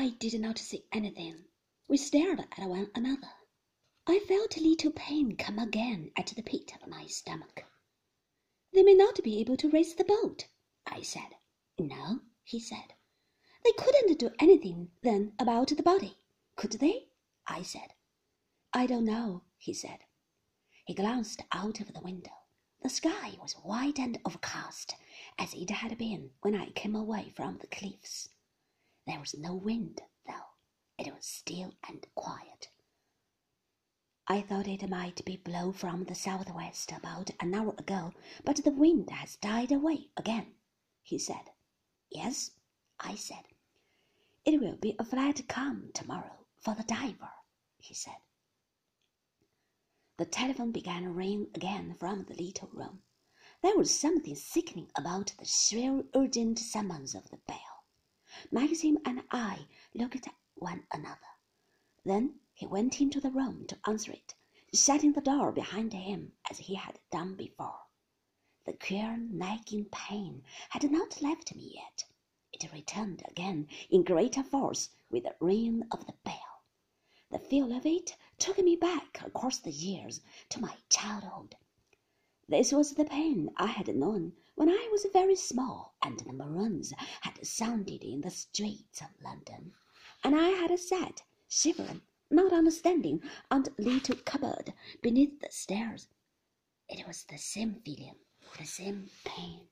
I did not say anything. We stared at one another. I felt a little pain come again at the pit of my stomach. They may not be able to raise the boat, I said. No, he said. They couldn't do anything then about the body, could they? I said. I don't know, he said. He glanced out of the window. The sky was white and overcast, as it had been when I came away from the cliffs. There was no wind, though. It was still and quiet. I thought it might be blow from the southwest about an hour ago, but the wind has died away again, he said. Yes, I said. It will be a flat calm tomorrow for the diver, he said. The telephone began ringing again from the little room. There was something sickening about the shrill, urgent summons of the bell. Maxim and I looked at one another. Then he went into the room to answer it, shutting the door behind him as he had done before. The queer nagging pain had not left me yet. It returned again in greater force with the ring of the bell. The feel of it took me back across the years to my childhood. This was the pain I had known when I was very small and the maroons had sounded in the streets of London, and I had sat shivering not understanding, on the little cupboard beneath the stairs. It was the same feeling, the same pain.